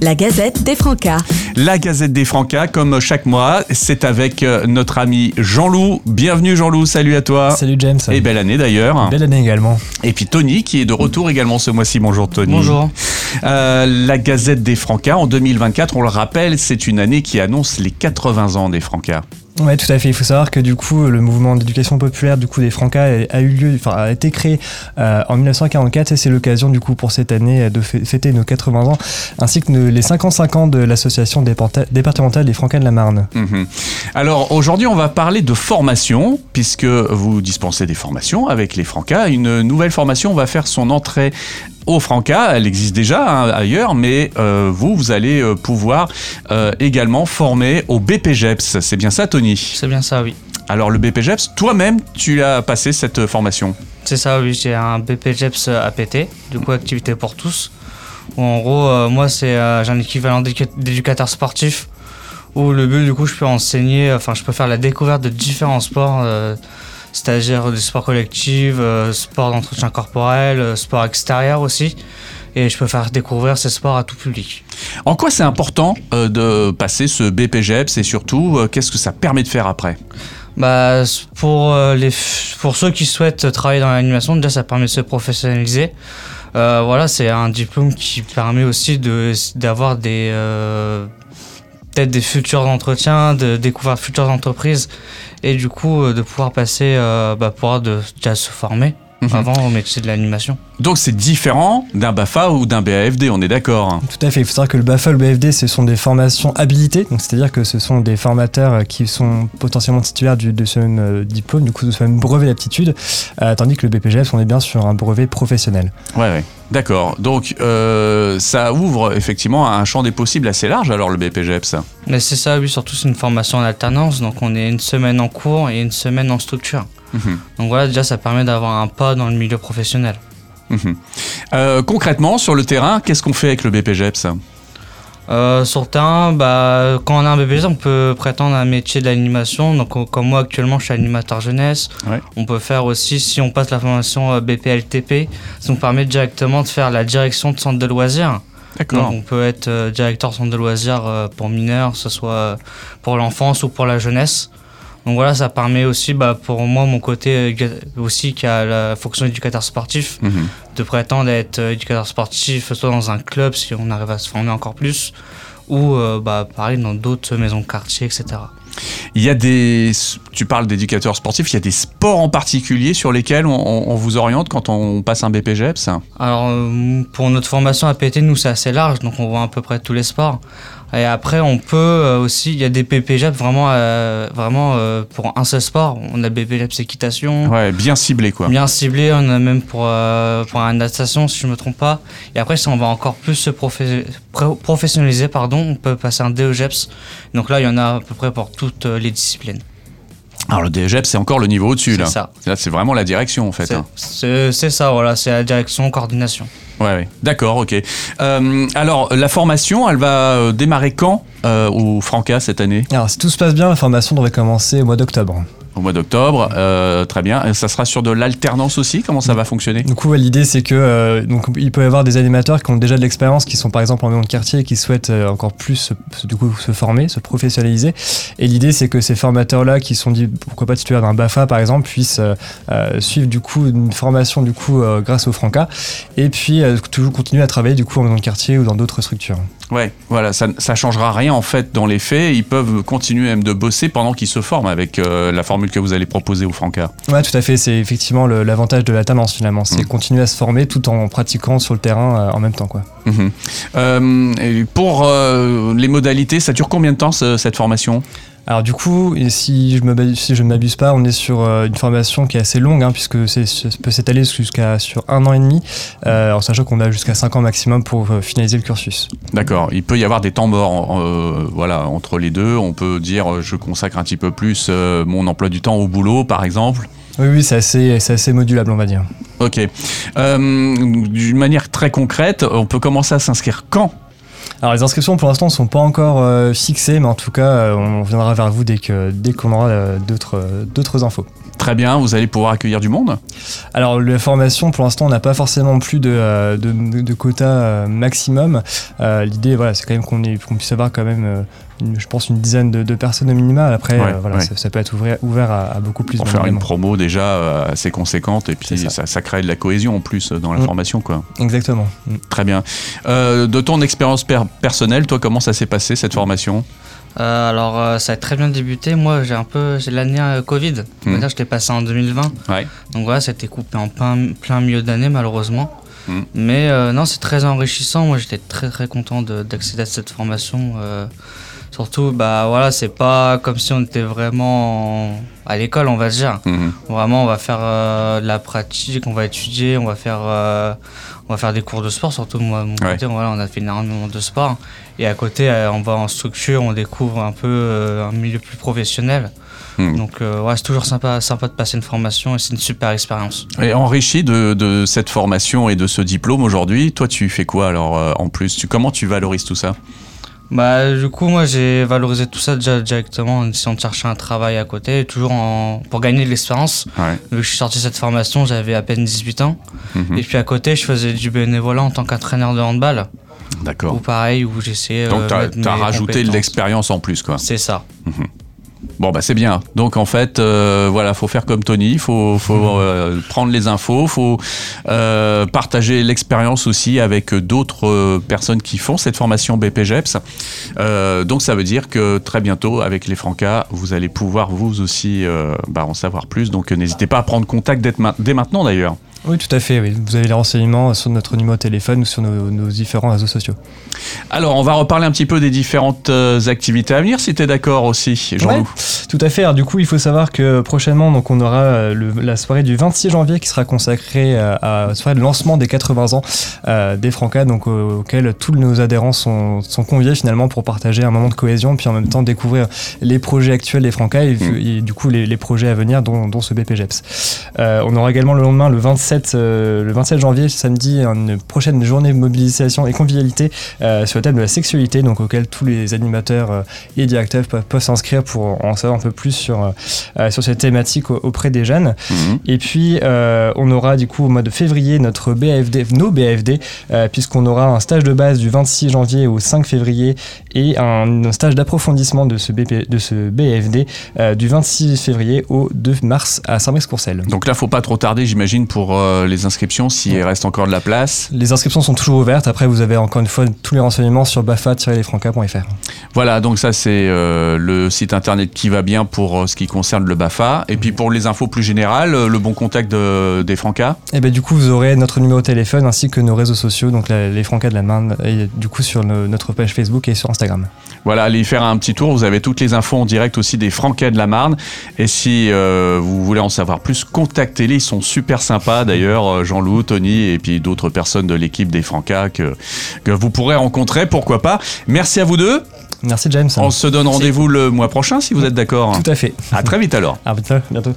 La Gazette des Francas. La Gazette des Francas, comme chaque mois, c'est avec euh, notre ami Jean-Loup. Bienvenue Jean-Loup, salut à toi. Salut James. Et belle année d'ailleurs. Belle année également. Et puis Tony qui est de retour également ce mois-ci. Bonjour Tony. Bonjour. Euh, la Gazette des Francas en 2024, on le rappelle, c'est une année qui annonce les 80 ans des Francas. Ouais, tout à fait. Il faut savoir que du coup, le mouvement d'éducation populaire du coup des Francas a eu lieu, enfin a été créé euh, en 1944 et c'est l'occasion du coup pour cette année de fêter nos 80 ans ainsi que les 55 ans de l'association départementale des Francas de la Marne. Mhm. Alors aujourd'hui, on va parler de formation puisque vous dispensez des formations avec les Francas. Une nouvelle formation va faire son entrée au Franca, elle existe déjà hein, ailleurs, mais euh, vous, vous allez euh, pouvoir euh, également former au BPGEPS. C'est bien ça, Tony? C'est bien ça, oui. Alors le BPGEPS, toi-même, tu as passé cette formation? C'est ça, oui. J'ai un BPGEPS APT, du coup activité pour tous. en gros, moi, c'est j'ai un équivalent d'éducateur sportif où le but, du coup, je peux enseigner, enfin, je peux faire la découverte de différents sports c'est-à-dire du sport collectif, euh, sport d'entretien corporel, euh, sport extérieur aussi. Et je peux faire découvrir ces sports à tout public. En quoi c'est important euh, de passer ce BPGEPS et surtout, qu'est-ce que ça permet de faire après? Bah, pour, les, pour ceux qui souhaitent travailler dans l'animation, déjà ça permet de se professionnaliser. voilà, c'est un diplôme qui permet aussi d'avoir des, peut-être des futurs entretiens, de découvrir de futures entreprises et du coup euh, de pouvoir passer, euh, bah, pouvoir de, déjà se former mhm. avant au métier de l'animation. Donc c'est différent d'un BAFA ou d'un BAFD, on est d'accord Tout à fait, il faut savoir que le BAFA ou le BAFD, ce sont des formations habilitées, donc c'est-à-dire que ce sont des formateurs euh, qui sont potentiellement titulaires du, de ce même diplôme, du coup de ce même brevet d'aptitude, tandis que le BPGF, on est bien sur un brevet professionnel. Ouais, ouais. D'accord. Donc euh, ça ouvre effectivement un champ des possibles assez large alors le BPGEPS. Mais c'est ça, oui, surtout c'est une formation en alternance, donc on est une semaine en cours et une semaine en structure. Mhm. Donc voilà, déjà ça permet d'avoir un pas dans le milieu professionnel. Mhm. Euh, concrètement, sur le terrain, qu'est-ce qu'on fait avec le BPGEPS euh, sur le terrain, bah, quand on a un bébé, on peut prétendre un métier d'animation. Donc, comme moi actuellement, je suis animateur jeunesse. On peut faire aussi, si on passe la formation euh, BPLTP, ça nous permet directement de faire la direction de centre de loisirs. Donc, on peut être euh, directeur de centre de loisirs pour mineurs, que ce soit pour l'enfance ou pour la jeunesse. Donc voilà, ça permet aussi, bah, pour moi, mon côté euh, aussi qui a la fonction d'éducateur sportif, mhm. de prétendre être euh, éducateur sportif, soit dans un club si on arrive à se former encore plus, ou euh, bah, pareil dans d'autres maisons de quartier, etc. Il y a des, tu parles d'éducateurs sportifs, il y a des sports en particulier sur lesquels on, vous oriente quand on passe un BPGEPS Alors pour notre formation APT, nous c'est assez large, donc on voit à peu près tous les sports. Et après, on peut euh, aussi, il y a des PPJAP vraiment, euh, vraiment euh, pour un seul sport. On a BPJAP équitation. Ouais, bien ciblé quoi. Bien ciblé, on a même pour, pour la natation, si je ne me trompe pas. Et après, si on va encore plus se professionnaliser, pardon, on peut passer un DEGEPS. Donc là, il y en a à peu près pour toutes les disciplines. Alors le DEGEPS, c'est encore le niveau au-dessus là. C'est ça. Là, c'est vraiment la direction en fait. C'est hein. ça, voilà, c'est la direction, coordination. Ouais, ouais. d'accord, ok. Euh, alors, la formation, elle va euh, démarrer quand euh, au Franca cette année? Alors, si tout se passe bien, la formation devrait commencer au mois d'octobre au mois d'octobre. Euh, très bien. Ça sera sur de l'alternance aussi? Comment ça va fonctionner? Du coup, l'idée, c'est que euh, donc, il peut y avoir des animateurs qui ont déjà de l'expérience, qui sont par exemple en maison de quartier et qui souhaitent euh, encore plus du coup, se former, se professionnaliser. Et l'idée, c'est que ces formateurs-là, qui sont dit, pourquoi pas titulaires d'un BAFA par exemple, puissent suivre du coup une formation du coup grâce au Franca et puis toujours continuer à travailler du coup en maison de quartier ou dans d'autres structures. Ouais, voilà, ça, ça changera rien en fait dans les faits. Ils peuvent continuer même de bosser pendant qu'ils se forment avec la formule que vous allez proposer au Franca. Ouais, tout à fait. C'est effectivement l'avantage de la tendance finalement. C'est mm. continuer à se former tout en pratiquant sur le terrain euh, en même temps. Quoi. Mm-hmm. Euh, pour euh, les modalités, ça dure combien de temps cette formation? Alors du coup, si je, me, si je ne m'abuse pas, on est sur euh, une formation qui est assez longue, hein, puisque ça peut s'étaler jusqu'à sur un an et demi, euh, en sachant qu'on a jusqu'à cinq ans maximum pour euh, finaliser le cursus. D'accord. Il peut y avoir des temps morts, voilà, entre les deux. On peut dire, je consacre un petit peu plus mon emploi du temps au boulot, par exemple. Oui, oui, c'est assez, assez modulable, on va dire. Ok. D'une manière très concrète, on peut commencer à s'inscrire quand? Alors les inscriptions pour l'instant ne sont pas encore euh, fixées, mais en tout cas, euh, on viendra vers vous dès qu'on aura euh, d'autres infos. Très bien, vous allez pouvoir accueillir du monde Alors, la formation, pour l'instant, on n'a pas forcément plus de, euh, de, de quota euh, maximum. Euh, L'idée, voilà, c'est quand même qu'on puisse avoir quand même je pense, une dizaine de, personnes au minimum. Après, euh, voilà, Ça, peut être ouvert, ouvert à, beaucoup plus. Pour faire une promo déjà assez conséquente et puis ça. Ça, crée de la cohésion en plus dans la mm. formation. Quoi. Exactement. Mm. Très bien. Euh, de ton expérience personnelle, toi, comment ça s'est passé cette formation? Alors ça a très bien débuté. Moi j'ai un peu j'ai l'année Covid. Mm. Je l'ai passé en 2020. Donc voilà, ça a été coupé en plein, plein milieu d'année malheureusement. Mais non, c'est très enrichissant. Moi j'étais très très content d'accéder à cette formation. Surtout, bah voilà, c'est pas comme si on était vraiment à l'école, on va dire. Mhm. Vraiment, on va faire euh, de la pratique, on va étudier, on va faire, euh, on va faire des cours de sport. Surtout moi, mon côté, voilà, on a fait énormément de sport. Et à côté, euh, on va en structure, on découvre un peu un milieu plus professionnel. Mhm. Donc ouais, c'est toujours sympa, sympa de passer une formation et c'est une super expérience. Et enrichi de, de, cette formation et de ce diplôme aujourd'hui, toi tu fais quoi alors en plus? Tu, Comment tu valorises tout ça? Bah, du coup, moi, j'ai valorisé tout ça déjà directement en essayant de chercher un travail à côté, toujours en... pour gagner de l'expérience. Vu que je suis sorti de cette formation, j'avais à peine 18 ans. Mhm. Et puis à côté, je faisais du bénévolat en tant qu'entraîneur de handball. D'accord. Ou pareil, où j'essayais. Donc, tu as, rajouté de l'expérience en plus, quoi. C'est ça. Mhm. Bon bah c'est bien. Donc en fait, euh, voilà, faut faire comme Tony, il faut, faut euh, prendre les infos, faut euh, partager l'expérience aussi avec d'autres personnes qui font cette formation BPGEPS. donc ça veut dire que très bientôt, avec les Francas, vous allez pouvoir vous aussi bah, en savoir plus. Donc n'hésitez pas à prendre contact dès maintenant d'ailleurs. Oui, tout à fait. Vous avez les renseignements sur notre numéro de téléphone ou sur nos, différents réseaux sociaux. Alors, on va reparler un petit peu des différentes euh, activités à venir, si tu es d'accord aussi, Jean-Loup. tout à fait. du coup, il faut savoir que prochainement, donc, on aura euh, la soirée du 26 janvier qui sera consacrée euh, à, la soirée de lancement des 80 ans des Francas, donc auquel tous nos adhérents sont, conviés finalement pour partager un moment de cohésion, puis en même temps découvrir les projets actuels des Francas et, mm. du coup les, projets à venir, dont, dont ce BPGEPS. on aura également le lendemain, le 27 euh, le 27 janvier, samedi, une prochaine journée de mobilisation et convivialité euh, sur le thème de la sexualité, donc auquel tous les animateurs euh, et directeurs peuvent, s'inscrire pour en savoir un peu plus sur, sur cette thématique auprès des jeunes. Mhm. Et puis, on aura du coup au mois de février notre BAFD, nos BAFD, puisqu'on aura un stage de base du 26 janvier au 5 février et un, stage d'approfondissement de ce, de ce BFD du 26 février au 2 mars à Saint-Brice-Courcelles. Donc là, faut pas trop tarder, j'imagine, pour euh, les inscriptions s'il reste encore de la place Les inscriptions sont toujours ouvertes. Après, vous avez encore une fois tous les renseignements sur bafa-lesfranca.fr. Voilà, donc ça c'est euh, le site internet qui va bien pour euh, ce qui concerne le BAFA. Et puis pour les infos plus générales, le bon contact des Francas Et eh bien du coup, vous aurez notre numéro de téléphone ainsi que nos réseaux sociaux, donc les Francas de la Marne, et du coup sur notre page Facebook et sur Instagram. Voilà, allez y faire un petit tour. Vous avez toutes les infos en direct aussi des Francais de la Marne. Et si vous voulez en savoir plus, contactez-les. Ils sont super sympas d'ailleurs, euh, Jean-Loup, Tony et puis d'autres personnes de l'équipe des Francas que, que vous pourrez rencontrer, pourquoi pas. Merci à vous deux. Merci James. On se donne rendez-vous le mois prochain si vous êtes d'accord. Tout à fait. À très vite alors. À bientôt.